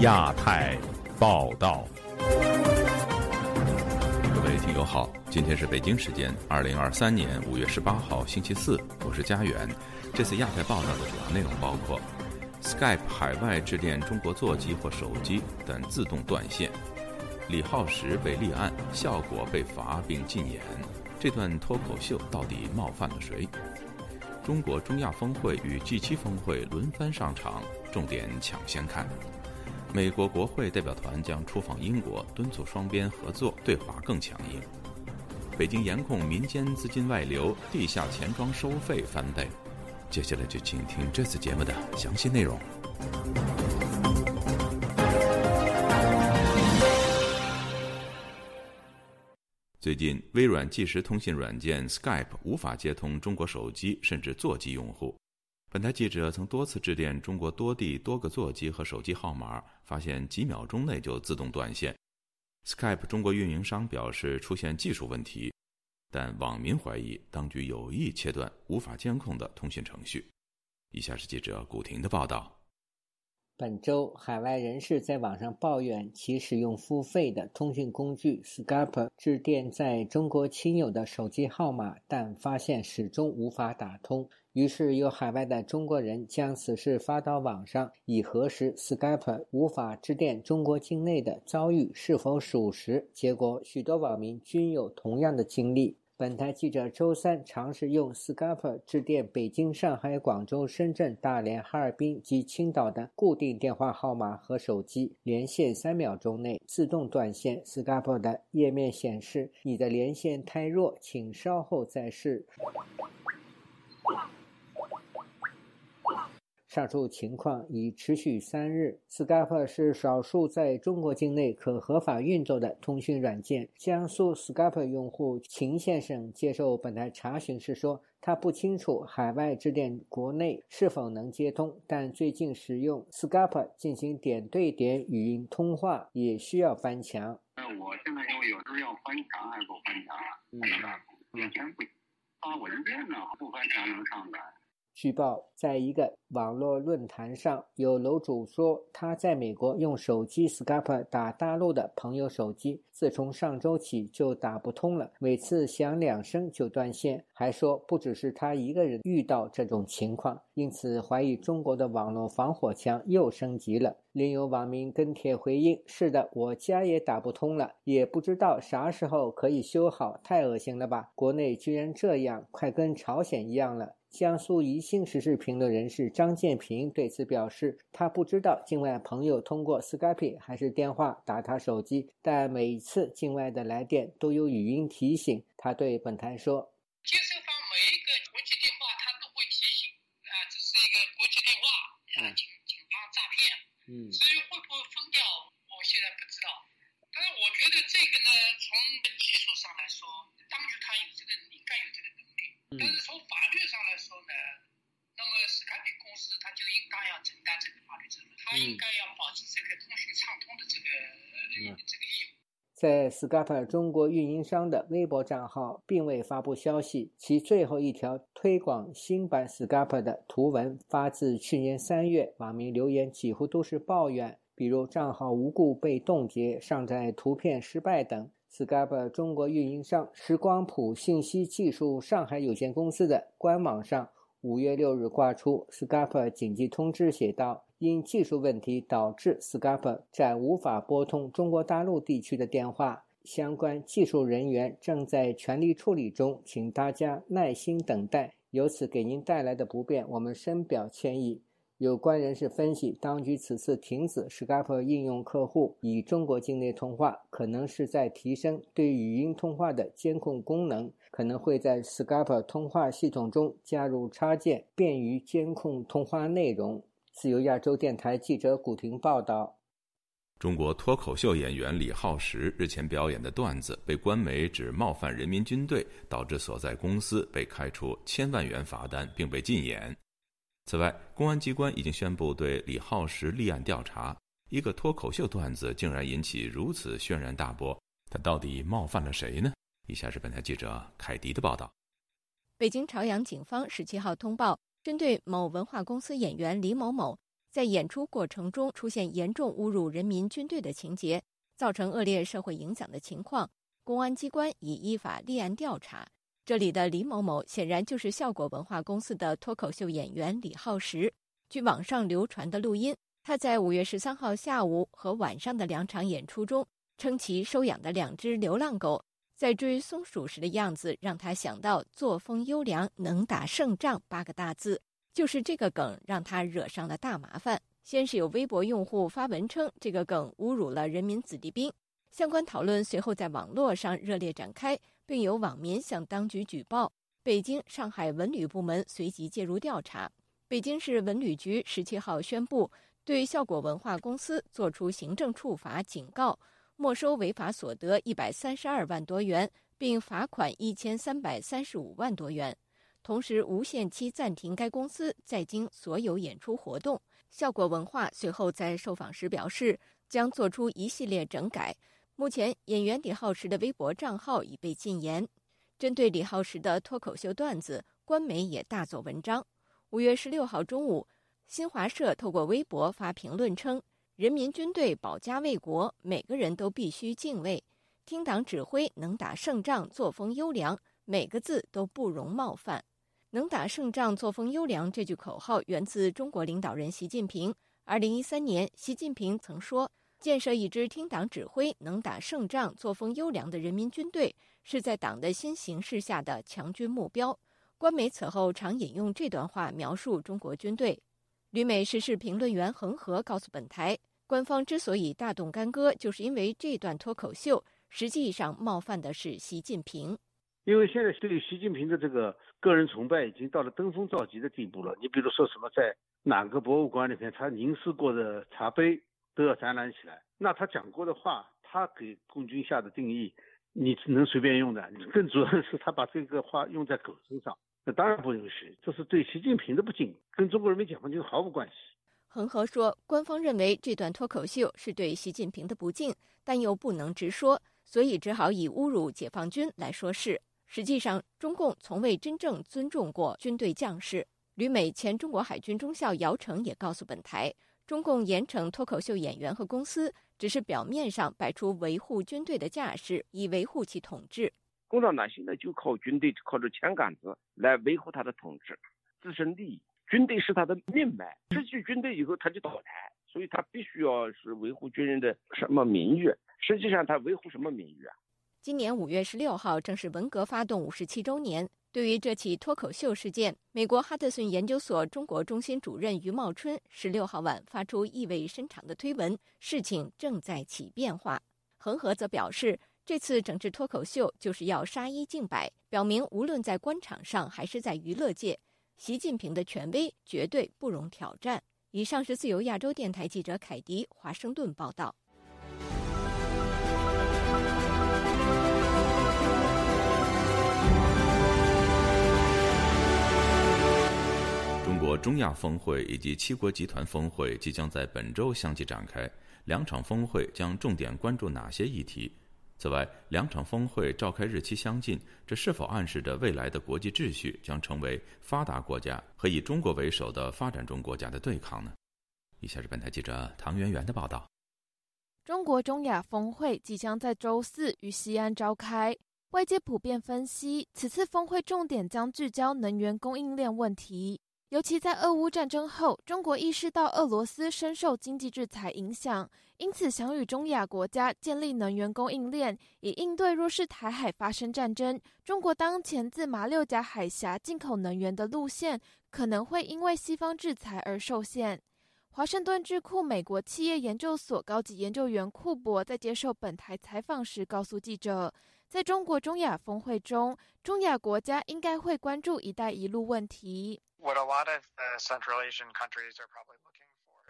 亚太报道。各位听友好，今天是北京时间二零二三年五月十八号星期四，我是家园。这次亚太报道的主要内容包括：Skype 海外致电中国座机或手机，但自动断线；李浩石被立案，效果被罚并禁言。这段脱口秀到底冒犯了谁？中国中亚峰会与 G7 峰会轮番上场，重点抢先看。美国国会代表团将出访英国，敦促双边合作对华更强硬。北京严控民间资金外流，地下钱庄收费翻倍。接下来就请听这次节目的详细内容。最近，微软即时通信软件 Skype 无法接通中国手机甚至座机用户。本台记者曾多次致电中国多地多个座机和手机号码，发现几秒钟内就自动断线。Skype 中国运营商表示出现技术问题，但网民怀疑当局有意切断无法监控的通讯程序。以下是记者古婷的报道。本周，海外人士在网上抱怨其使用付费的通讯工具 Skype 致电在中国亲友的手机号码，但发现始终无法打通。于是，有海外的中国人将此事发到网上，以核实 Skype 无法致电中国境内的遭遇是否属实。结果，许多网民均有同样的经历。本台记者周三尝试用 Skype 致电北京、上海、广州、深圳、大连、哈尔滨及青岛的固定电话号码和手机，连线三秒钟内自动断线。Skype 的页面显示：“你的连线太弱，请稍后再试。”上述情况已持续三日。Skype 是少数在中国境内可合法运作的通讯软件。江苏 Skype 用户秦先生接受本台查询时说：“他不清楚海外致电国内是否能接通，但最近使用 Skype 进行点对点语音通话也需要翻墙。”那我现在因为有时候要翻墙还不翻墙啊？嗯，以前不发文件呢，不翻墙能上的。据报，在一个网络论坛上，有楼主说他在美国用手机 Skype 打大陆的朋友手机，自从上周起就打不通了，每次响两声就断线。还说不只是他一个人遇到这种情况，因此怀疑中国的网络防火墙又升级了。另有网民跟帖回应：“是的，我家也打不通了，也不知道啥时候可以修好，太恶心了吧！国内居然这样，快跟朝鲜一样了。”江苏宜兴时事评论人士张建平对此表示，他不知道境外朋友通过 Skype 还是电话打他手机，但每一次境外的来电都有语音提醒。他对本台说：“接收方每一个国际电话，他都会提醒啊，这是一个国际电话啊，警警方诈骗。嗯，至于会不会封掉，我现在不知道。但是我觉得这个呢，从技术上来说，当局他有这个，应该有这个能力。但是从法律上来说呢，那么 Skype 公司他就应当要承担这个法律责任，他应该要保持这个通讯畅通的这个这个义务。在 Skype 中国运营商的微博账号并未发布消息，其最后一条推广新版 Skype 的图文发自去年三月，网民留言几乎都是抱怨，比如账号无故被冻结、上载图片失败等。Skype 中国运营商时光谱信息技术上海有限公司的官网上，五月六日挂出 Skype 紧急通知，写道：“因技术问题导致 Skype 暂无法拨通中国大陆地区的电话，相关技术人员正在全力处理中，请大家耐心等待。由此给您带来的不便，我们深表歉意。”有关人士分析，当局此次停止 Skype 应用客户与中国境内通话，可能是在提升对语音通话的监控功能，可能会在 Skype 通话系统中加入插件，便于监控通话内容。自由亚洲电台记者古婷报道。中国脱口秀演员李浩石日前表演的段子被官媒指冒犯人民军队，导致所在公司被开出千万元罚单，并被禁演。此外，公安机关已经宣布对李浩石立案调查。一个脱口秀段子竟然引起如此轩然大波，他到底冒犯了谁呢？以下是本台记者凯迪的报道。北京朝阳警方十七号通报，针对某文化公司演员李某某在演出过程中出现严重侮辱人民军队的情节，造成恶劣社会影响的情况，公安机关已依法立案调查。这里的李某某显然就是效果文化公司的脱口秀演员李浩石。据网上流传的录音，他在五月十三号下午和晚上的两场演出中，称其收养的两只流浪狗在追松鼠时的样子，让他想到“作风优良，能打胜仗”八个大字。就是这个梗让他惹上了大麻烦。先是有微博用户发文称这个梗侮辱了人民子弟兵，相关讨论随后在网络上热烈展开。并有网民向当局举报，北京、上海文旅部门随即介入调查。北京市文旅局十七号宣布，对效果文化公司作出行政处罚警告，没收违法所得一百三十二万多元，并罚款一千三百三十五万多元，同时无限期暂停该公司在京所有演出活动。效果文化随后在受访时表示，将做出一系列整改。目前，演员李浩石的微博账号已被禁言。针对李浩石的脱口秀段子，官媒也大做文章。五月十六号中午，新华社透过微博发评论称：“人民军队保家卫国，每个人都必须敬畏。听党指挥，能打胜仗，作风优良，每个字都不容冒犯。能打胜仗，作风优良这句口号源自中国领导人习近平。二零一三年，习近平曾说。”建设一支听党指挥、能打胜仗、作风优良的人民军队，是在党的新形势下的强军目标。官媒此后常引用这段话描述中国军队。旅美时事评论员恒河告诉本台，官方之所以大动干戈，就是因为这段脱口秀实际上冒犯的是习近平。因为现在对习近平的这个个人崇拜已经到了登峰造极的地步了。你比如说什么，在哪个博物馆里面，他凝视过的茶杯。都要展览起来。那他讲过的话，他给共军下的定义，你只能随便用的。更主要的是，他把这个话用在狗身上，那当然不允许。这是对习近平的不敬，跟中国人民解放军毫无关系。恒河说，官方认为这段脱口秀是对习近平的不敬，但又不能直说，所以只好以侮辱解放军来说事。实际上，中共从未真正尊重过军队将士。旅美前中国海军中校姚成也告诉本台。中共严惩脱口秀演员和公司，只是表面上摆出维护军队的架势，以维护其统治。共产党现在就靠军队，靠着枪杆子来维护他的统治、自身利益。军队是他的命脉，失去军队以后他就倒台，所以他必须要是维护军人的什么名誉？实际上他维护什么名誉啊？今年五月十六号正是文革发动五十七周年。对于这起脱口秀事件，美国哈德逊研究所中国中心主任于茂春十六号晚发出意味深长的推文：“事情正在起变化。”恒河则表示，这次整治脱口秀就是要杀一儆百，表明无论在官场上还是在娱乐界，习近平的权威绝对不容挑战。以上是自由亚洲电台记者凯迪华盛顿报道。中亚峰会以及七国集团峰会即将在本周相继展开，两场峰会将重点关注哪些议题？此外，两场峰会召开日期相近，这是否暗示着未来的国际秩序将成为发达国家和以中国为首的发展中国家的对抗呢？以下是本台记者唐媛媛的报道。中国中亚峰会即将在周四于西安召开，外界普遍分析，此次峰会重点将聚焦能源供应链问题。尤其在俄乌战争后，中国意识到俄罗斯深受经济制裁影响，因此想与中亚国家建立能源供应链，以应对若是台海发生战争，中国当前自马六甲海峡进口能源的路线可能会因为西方制裁而受限。华盛顿智库美国企业研究所高级研究员库珀在接受本台采访时告诉记者，在中国中亚峰会中，中亚国家应该会关注“一带一路”问题。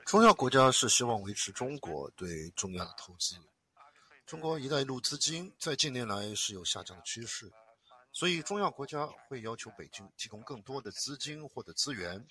中亚国家是希望维持中国对中亚的投资。中国“一带一路”资金在近年来是有下降的趋势，所以中亚国家会要求北京提供更多的资金或者资源。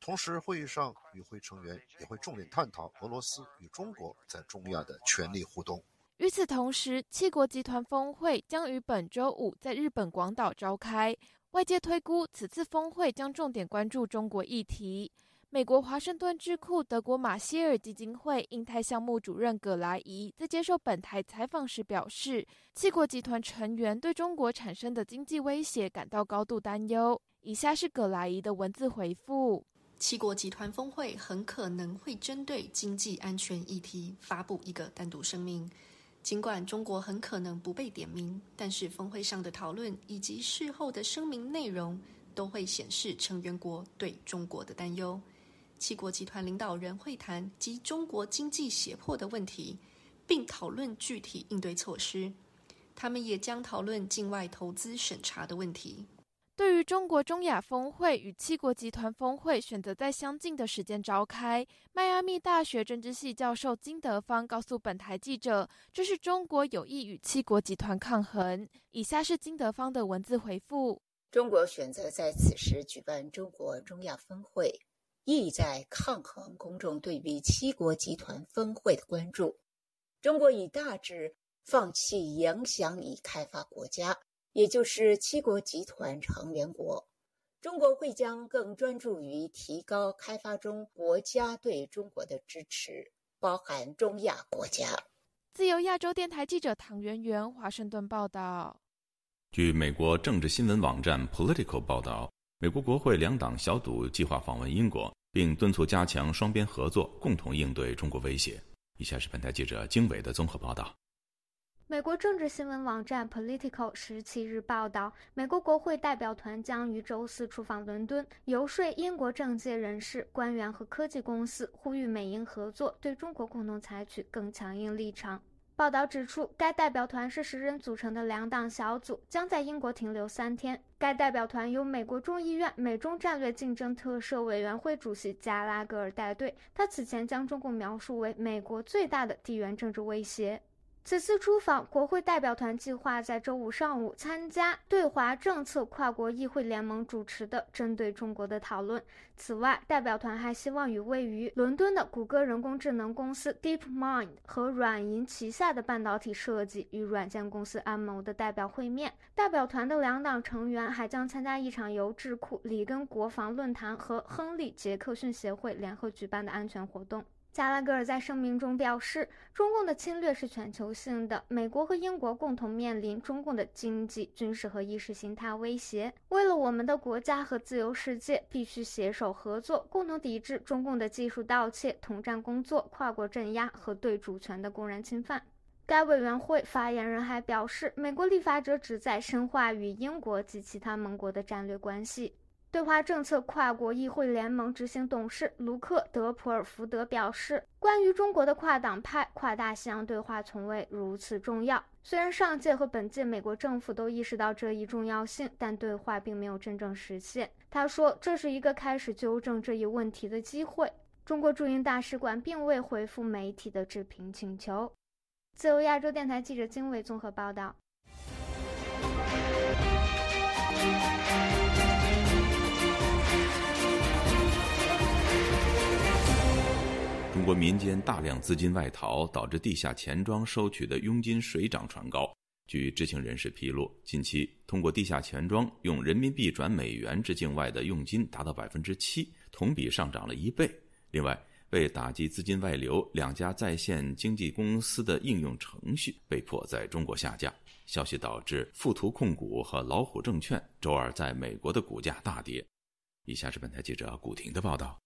同时，会议上与会成员也会重点探讨俄罗斯与中国在中亚的权力互动。与此同时，七国集团峰会将于本周五在日本广岛召开。外界推估，此次峰会将重点关注中国议题。美国华盛顿智库德国马歇尔基金会印太项目主任葛莱伊在接受本台采访时表示，七国集团成员对中国产生的经济威胁感到高度担忧。以下是葛莱伊的文字回复：七国集团峰会很可能会针对经济安全议题发布一个单独声明。尽管中国很可能不被点名，但是峰会上的讨论以及事后的声明内容都会显示成员国对中国的担忧。七国集团领导人会谈及中国经济胁迫的问题，并讨论具体应对措施。他们也将讨论境外投资审查的问题。对于中国中亚峰会与七国集团峰会选择在相近的时间召开，迈阿密大学政治系教授金德芳告诉本台记者：“这是中国有意与七国集团抗衡。”以下是金德芳的文字回复：中国选择在此时举办中国中亚峰会。意在抗衡公众对于七国集团峰会的关注。中国已大致放弃影响已开发国家，也就是七国集团成员国。中国会将更专注于提高开发中国家对中国的支持，包含中亚国家。自由亚洲电台记者唐媛媛华盛顿报道。据美国政治新闻网站 Political 报道。美国国会两党小组计划访问英国，并敦促加强双边合作，共同应对中国威胁。以下是本台记者经纬的综合报道。美国政治新闻网站 Political 十七日报道，美国国会代表团将于周四出访伦敦，游说英国政界人士、官员和科技公司，呼吁美英合作，对中国共同采取更强硬立场。报道指出，该代表团是十人组成的两党小组，将在英国停留三天。该代表团由美国众议院美中战略竞争特设委员会主席加拉格尔带队。他此前将中共描述为美国最大的地缘政治威胁。此次出访，国会代表团计划在周五上午参加对华政策跨国议会联盟主持的针对中国的讨论。此外，代表团还希望与位于伦敦的谷歌人工智能公司 DeepMind 和软银旗下的半导体设计与软件公司安谋的代表会面。代表团的两党成员还将参加一场由智库里根国防论坛和亨利·杰克逊协会联合举办的安全活动。加拉格尔在声明中表示，中共的侵略是全球性的，美国和英国共同面临中共的经济、军事和意识形态威胁。为了我们的国家和自由世界，必须携手合作，共同抵制中共的技术盗窃、统战工作、跨国镇压和对主权的公然侵犯。该委员会发言人还表示，美国立法者旨在深化与英国及其他盟国的战略关系。对华政策跨国议会联盟执行董事卢克·德普尔福德表示：“关于中国的跨党派、跨大西洋对话从未如此重要。虽然上届和本届美国政府都意识到这一重要性，但对话并没有真正实现。”他说：“这是一个开始纠正这一问题的机会。”中国驻英大使馆并未回复媒体的置评请求。自由亚洲电台记者经纬综合报道。中国民间大量资金外逃，导致地下钱庄收取的佣金水涨船高。据知情人士披露，近期通过地下钱庄用人民币转美元至境外的佣金达到百分之七，同比上涨了一倍。另外，为打击资金外流，两家在线经纪公司的应用程序被迫在中国下架。消息导致富途控股和老虎证券周二在美国的股价大跌。以下是本台记者古婷的报道。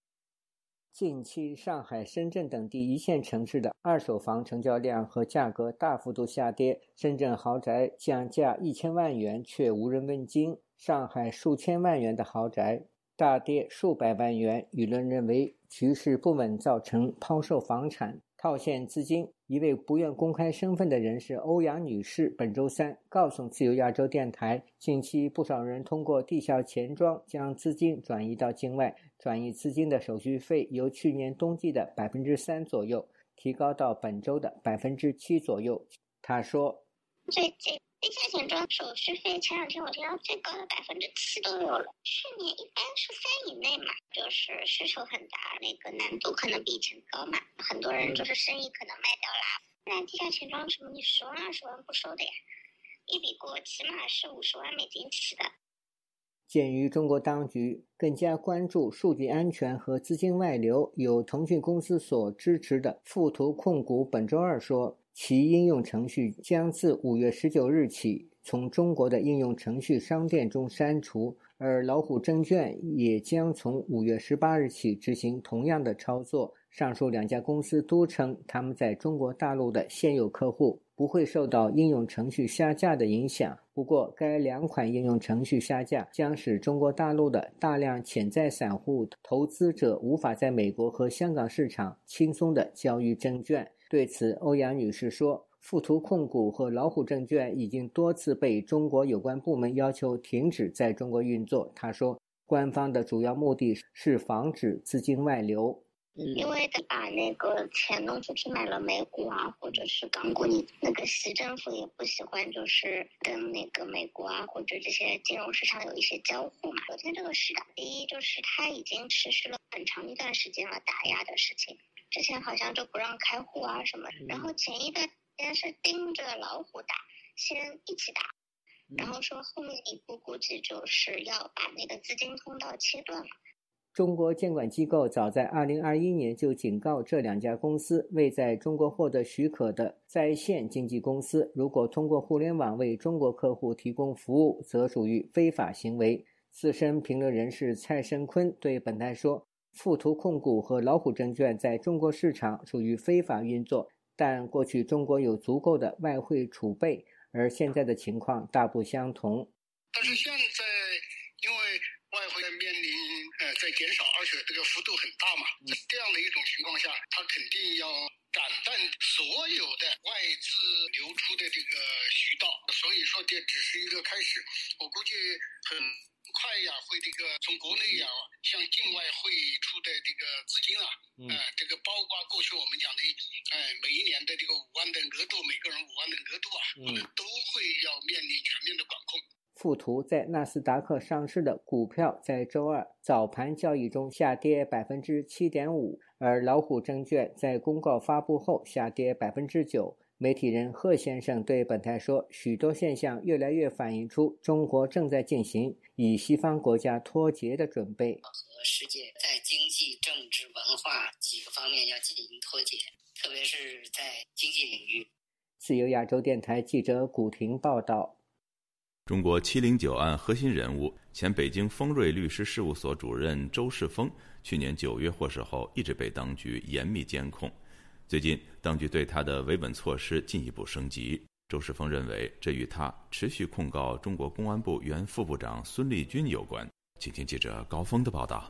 近期，上海、深圳等地一线城市的二手房成交量和价格大幅度下跌。深圳豪宅降价一千万元却无人问津，上海数千万元的豪宅大跌数百万元。舆论认为局势不稳，造成抛售房产。套现资金，一位不愿公开身份的人士欧阳女士本周三告诉自由亚洲电台，近期不少人通过地下钱庄将资金转移到境外，转移资金的手续费由去年冬季的百分之三左右提高到本周的百分之七左右。她说：“最近。”地下钱庄手续费前两天我听到最高的百分之七都有了，去年一般是三以内嘛，就是需求很大，那个难度可能比以前高嘛，很多人就是生意可能卖掉啦。那地下钱庄什么，你十万二十万不收的呀，一笔过起码是五十万美金起的。鉴于中国当局更加关注数据安全和资金外流，有腾讯公司所支持的富途控股本周二说，其应用程序将自五月十九日起从中国的应用程序商店中删除，而老虎证券也将从五月十八日起执行同样的操作。上述两家公司都称，他们在中国大陆的现有客户不会受到应用程序下架的影响。不过，该两款应用程序下架将使中国大陆的大量潜在散户投资者无法在美国和香港市场轻松地交易证券。对此，欧阳女士说：“富途控股和老虎证券已经多次被中国有关部门要求停止在中国运作。”她说：“官方的主要目的是防止资金外流。”因为他把那个钱弄出去买了美股啊，或者是港股，你那个习政府也不喜欢，就是跟那个美国啊或者这些金融市场有一些交互嘛。昨天这个事的，第一就是它已经持续了很长一段时间了打压的事情，之前好像就不让开户啊什么，然后前一段时间是盯着老虎打，先一起打，然后说后面一步估计就是要把那个资金通道切断了。中国监管机构早在2021年就警告这两家公司，未在中国获得许可的在线经纪公司，如果通过互联网为中国客户提供服务，则属于非法行为。资深评论人士蔡申坤对本台说：“富途控股和老虎证券在中国市场属于非法运作，但过去中国有足够的外汇储备，而现在的情况大不相同。”但是现在因为外汇面临。呃，在减少，而且这个幅度很大嘛。这样的一种情况下，它肯定要斩断所有的外资流出的这个渠道。所以说，这只是一个开始。我估计很快呀，会这个从国内呀向境外汇出的这个资金啊，呃，这个包括过去我们讲的，哎，每一年的这个五万的额度，每个人五万的额度啊，都会要面临全面的管控。富途在纳斯达克上市的股票在周二早盘交易中下跌百分之七点五，而老虎证券在公告发布后下跌百分之九。媒体人贺先生对本台说：“许多现象越来越反映出中国正在进行与西方国家脱节的准备，和世界在经济、政治、文化几个方面要进行脱节，特别是在经济领域。”自由亚洲电台记者古婷报道。中国七零九案核心人物、前北京丰瑞律师事务所主任周世峰，去年九月获释后，一直被当局严密监控。最近，当局对他的维稳措施进一步升级。周世峰认为，这与他持续控告中国公安部原副部长孙立军有关。请听记者高峰的报道。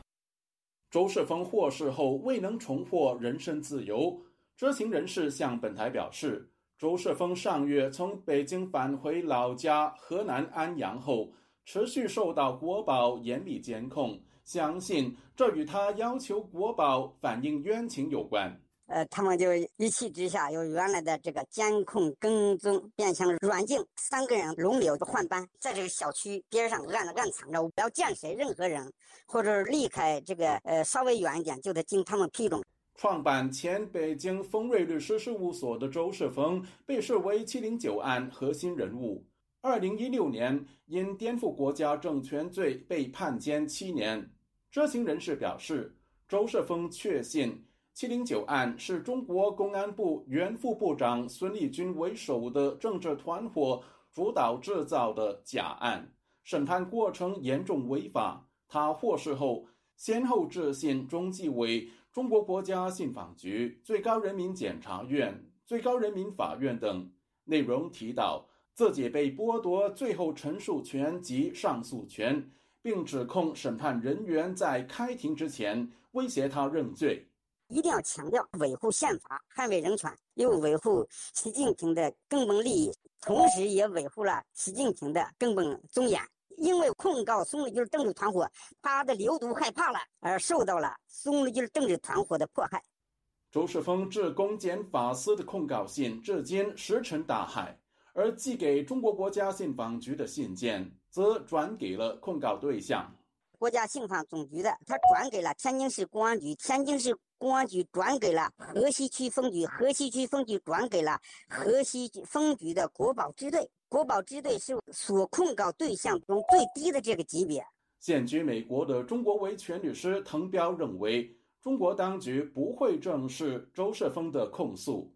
周世峰获释后未能重获人身自由，知情人士向本台表示。周世峰上月从北京返回老家河南安阳后，持续受到国保严密监控，相信这与他要求国保反映冤情有关。呃，他们就一气之下，由原来的这个监控跟踪变成软禁，三个人轮流换班，在这个小区边上暗暗藏着，不要见谁任何人，或者离开这个呃稍微远一点，就得经他们批准。创办前北京丰瑞律师事务所的周世峰被视为“七零九案”核心人物。二零一六年因颠覆国家政权罪被判监七年。知情人士表示，周世峰确信“七零九案”是中国公安部原副部长孙立军为首的政治团伙主导制造的假案，审判过程严重违法。他获释后，先后致信中纪委。中国国家信访局、最高人民检察院、最高人民法院等内容提到，自己被剥夺最后陈述权及上诉权，并指控审判人员在开庭之前威胁他认罪。一定要强调维护宪法、捍卫人权，又维护习近平的根本利益，同时也维护了习近平的根本尊严。因为控告孙立军政治团伙，他的流毒害怕了，而受到了孙立军政治团伙的迫害。周世峰致公检法司的控告信至今石沉大海，而寄给中国国家信访局的信件则转给了控告对象。国家信访总局的，他转给了天津市公安局，天津市公安局转给了河西区分局，河西区分局转给了河西分局的国保支队。国保支队是所控告对象中最低的这个级别。现居美国的中国维权律师滕彪认为，中国当局不会正视周世峰的控诉。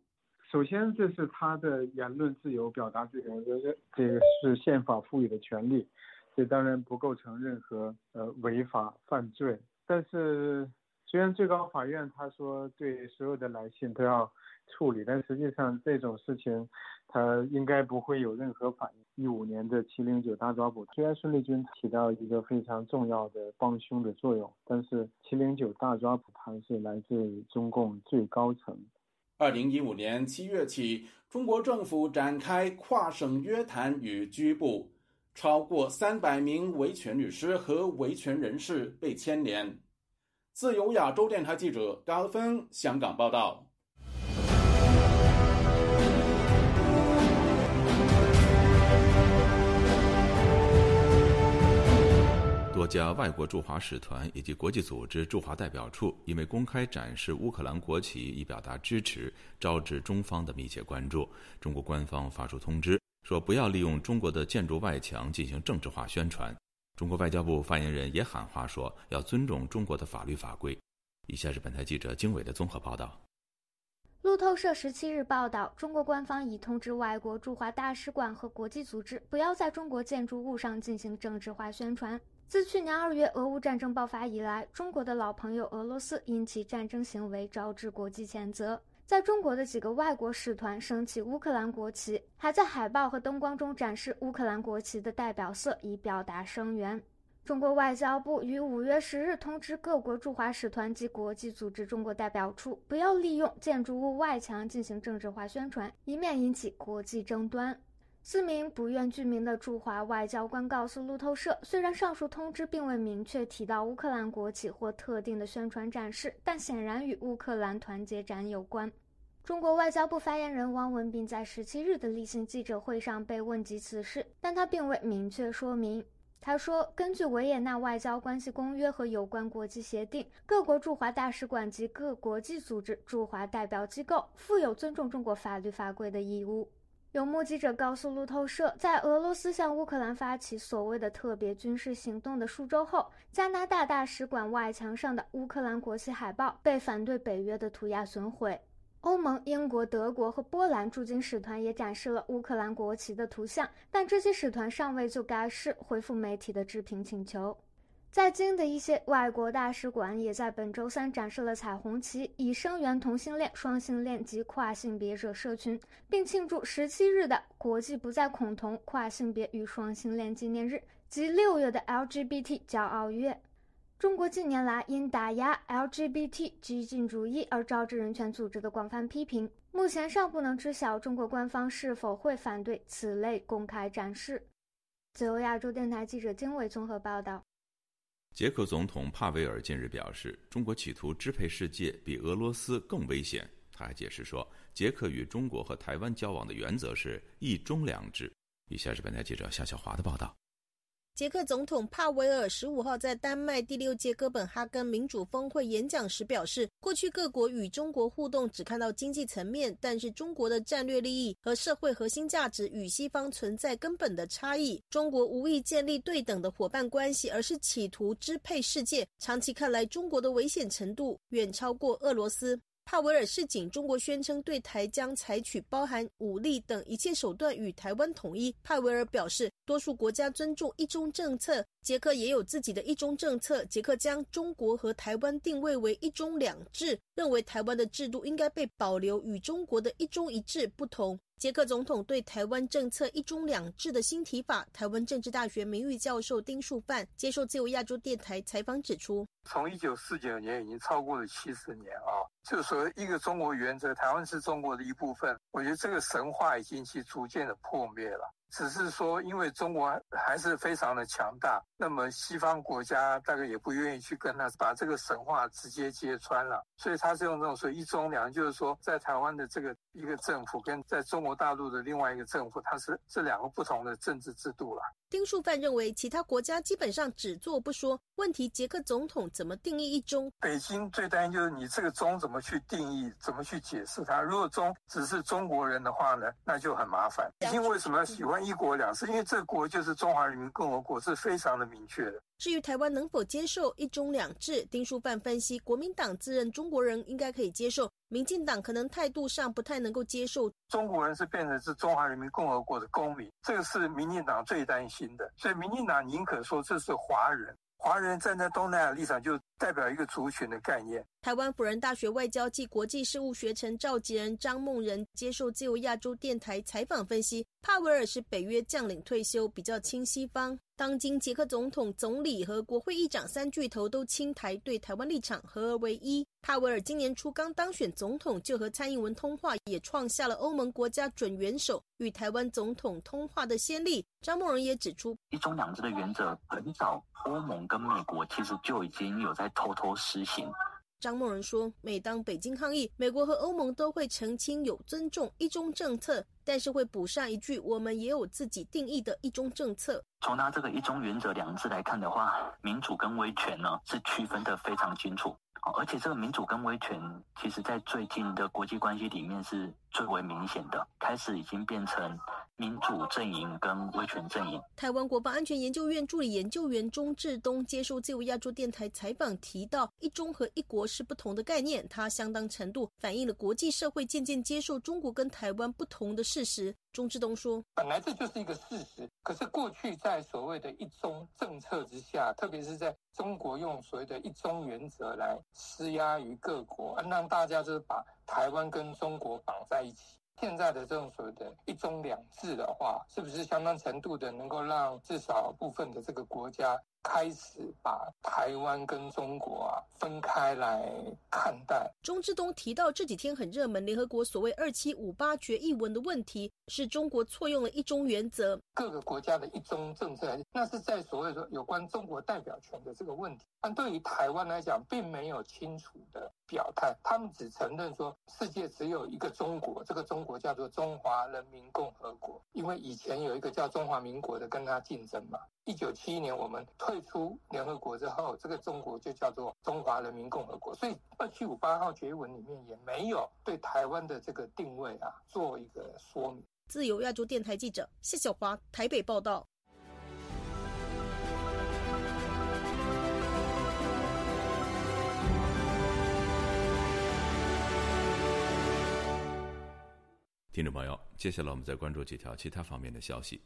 首先，这是他的言论自由、表达自由，这个这个是宪法赋予的权利，这当然不构成任何呃违法犯罪。但是，虽然最高法院他说对所有的来信都要处理，但实际上这种事情他应该不会有任何反应。一五年的七零九大抓捕，虽然孙立军起到一个非常重要的帮凶的作用，但是七零九大抓捕他是来自中共最高层。二零一五年七月起，中国政府展开跨省约谈与拘捕，超过三百名维权律师和维权人士被牵连。自由亚洲电台记者高峰香港报道。多家外国驻华使团以及国际组织驻华代表处因为公开展示乌克兰国旗以表达支持，招致中方的密切关注。中国官方发出通知说，不要利用中国的建筑外墙进行政治化宣传。中国外交部发言人也喊话说，要尊重中国的法律法规。以下是本台记者经纬的综合报道。路透社十七日报道，中国官方已通知外国驻华大使馆和国际组织，不要在中国建筑物上进行政治化宣传。自去年二月俄乌战争爆发以来，中国的老朋友俄罗斯因其战争行为招致国际谴责。在中国的几个外国使团升起乌克兰国旗，还在海报和灯光中展示乌克兰国旗的代表色，以表达声援。中国外交部于五月十日通知各国驻华使团及国际组织中国代表处，不要利用建筑物外墙进行政治化宣传，以免引起国际争端。四名不愿具名的驻华外交官告诉路透社，虽然上述通知并未明确提到乌克兰国旗或特定的宣传展示，但显然与乌克兰团结展有关。中国外交部发言人汪文斌在十七日的例行记者会上被问及此事，但他并未明确说明。他说：“根据维也纳外交关系公约和有关国际协定，各国驻华大使馆及各国际组织驻华代表机构负有尊重中国法律法规的义务。”有目击者告诉路透社，在俄罗斯向乌克兰发起所谓的特别军事行动的数周后，加拿大大使馆外墙上的乌克兰国旗海报被反对北约的涂鸦损毁。欧盟、英国、德国和波兰驻京使团也展示了乌克兰国旗的图像，但这些使团尚未就该事回复媒体的置评请求。在京的一些外国大使馆也在本周三展示了彩虹旗，以声援同性恋、双性恋及跨性别者社群，并庆祝十七日的国际不再恐同、跨性别与双性恋纪念日及六月的 LGBT 骄傲月。中国近年来因打压 LGBT 激进主义而招致人权组织的广泛批评，目前尚不能知晓中国官方是否会反对此类公开展示。自由亚洲电台记者经纬综合报道。捷克总统帕维尔近日表示，中国企图支配世界比俄罗斯更危险。他还解释说，捷克与中国和台湾交往的原则是一中两制。以下是本台记者夏小华的报道。捷克总统帕维尔十五号在丹麦第六届哥本哈根民主峰会演讲时表示，过去各国与中国互动只看到经济层面，但是中国的战略利益和社会核心价值与西方存在根本的差异。中国无意建立对等的伙伴关系，而是企图支配世界。长期看来，中国的危险程度远超过俄罗斯。帕维尔示警，中国宣称对台将采取包含武力等一切手段与台湾统一。帕维尔表示，多数国家尊重一中政策，捷克也有自己的一中政策。捷克将中国和台湾定位为一中两制，认为台湾的制度应该被保留，与中国的一中一制不同。捷克总统对台湾政策“一中两制”的新提法，台湾政治大学名誉教授丁树范接受自由亚洲电台采访指出：“从一九四九年已经超过了七十年啊，就是说一个中国原则，台湾是中国的一部分。我觉得这个神话已经去逐渐的破灭了。”只是说，因为中国还是非常的强大，那么西方国家大概也不愿意去跟他把这个神话直接揭穿了，所以他是用这种说一中两，就是说在台湾的这个一个政府跟在中国大陆的另外一个政府，它是这两个不同的政治制度了。丁树范认为，其他国家基本上只做不说。问题，捷克总统怎么定义一中？北京最担心就是你这个中怎么去定义，怎么去解释它？如果中只是中国人的话呢，那就很麻烦。北京为什么要喜欢一国两制？因为这国就是中华人民共和国，是非常的明确的。至于台湾能否接受一中两制，丁书范分析，国民党自认中国人应该可以接受，民进党可能态度上不太能够接受。中国人是变成是中华人民共和国的公民，这个是民进党最担心的，所以民进党宁可说这是华人。华人站在东南亚立场，就代表一个族群的概念。台湾辅仁大学外交暨国际事务学程召集人张梦仁接受自由亚洲电台采访分析，帕维尔是北约将领退休，比较亲西方。当今捷克总统、总理和国会议长三巨头都亲台，对台湾立场合而为一。帕维尔今年初刚当选总统，就和蔡英文通话，也创下了欧盟国家准元首与台湾总统通话的先例。张梦荣也指出，一中两制的原则很早。欧盟跟美国其实就已经有在偷偷实行。张梦仁说，每当北京抗议，美国和欧盟都会澄清有尊重一中政策，但是会补上一句，我们也有自己定义的一中政策。从他这个一中原则两字来看的话，民主跟威权呢是区分的非常清楚。而且这个民主跟威权，其实在最近的国际关系里面是最为明显的，开始已经变成。民主阵营跟威权阵营。台湾国防安全研究院助理研究员钟志东接受自由亚洲电台采访，提到“一中”和“一国”是不同的概念，它相当程度反映了国际社会渐渐接受中国跟台湾不同的事实。钟志东说：“本来这就是一个事实，可是过去在所谓的一中政策之下，特别是在中国用所谓的一中原则来施压于各国，让大家就是把台湾跟中国绑在一起。”现在的这种所谓的一中两制的话，是不是相当程度的能够让至少部分的这个国家？开始把台湾跟中国啊分开来看待。钟志东提到这几天很热门，联合国所谓二七五八决议文的问题，是中国错用了一中原则。各个国家的一中政策，那是在所谓说有关中国代表权的这个问题。但对于台湾来讲，并没有清楚的表态，他们只承认说世界只有一个中国，这个中国叫做中华人民共和国。因为以前有一个叫中华民国的跟他竞争嘛。一九七一年我们退出联合国之后，这个中国就叫做中华人民共和国。所以二七五八号决议文里面也没有对台湾的这个定位啊做一个说明。自由亚洲电台记者谢小华台北报道。听众朋友，接下来我们再关注几条其他方面的消息。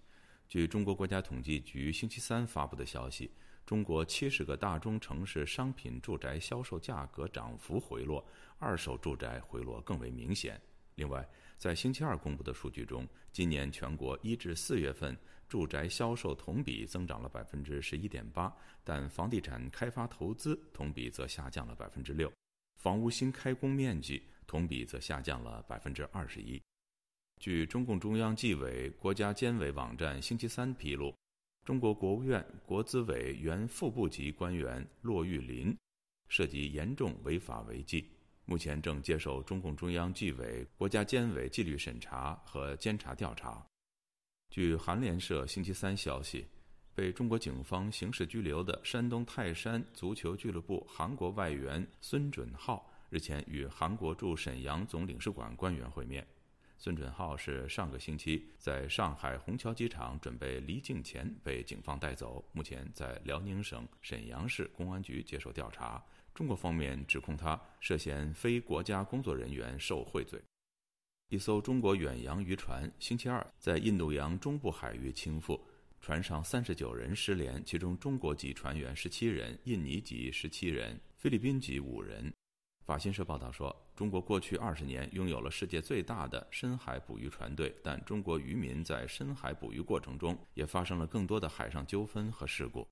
据中国国家统计局星期三发布的消息，中国七十个大中城市商品住宅销售价格涨幅回落，二手住宅回落更为明显。另外，在星期二公布的数据中，今年全国一至四月份住宅销售同比增长了百分之十一点八，但房地产开发投资同比则下降了百分之六，房屋新开工面积同比则下降了百分之二十一。据中共中央纪委国家监委网站星期三披露，中国国务院国资委原副部级官员骆玉林涉及严重违法违纪，目前正接受中共中央纪委国家监委纪律审查和监察调查。据韩联社星期三消息，被中国警方刑事拘留的山东泰山足球俱乐部韩国外援孙准浩日前与韩国驻沈阳总领事馆官员会面。孙准浩是上个星期在上海虹桥机场准备离境前被警方带走，目前在辽宁省沈阳市公安局接受调查。中国方面指控他涉嫌非国家工作人员受贿罪。一艘中国远洋渔船星期二在印度洋中部海域倾覆，船上三十九人失联，其中中国籍船员十七人，印尼籍十七人，菲律宾籍五人。法新社报道说，中国过去二十年拥有了世界最大的深海捕鱼船队，但中国渔民在深海捕鱼过程中也发生了更多的海上纠纷和事故。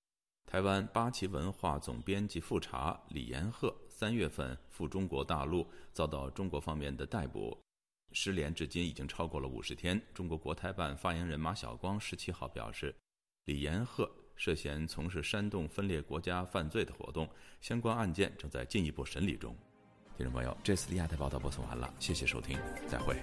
台湾八旗文化总编辑复查李延鹤三月份赴中国大陆，遭到中国方面的逮捕，失联至今已经超过了五十天。中国国台办发言人马晓光十七号表示，李延鹤涉嫌从事煽动分裂国家犯罪的活动，相关案件正在进一步审理中。听众朋友，这次的亚太报道播送完了，谢谢收听，再会。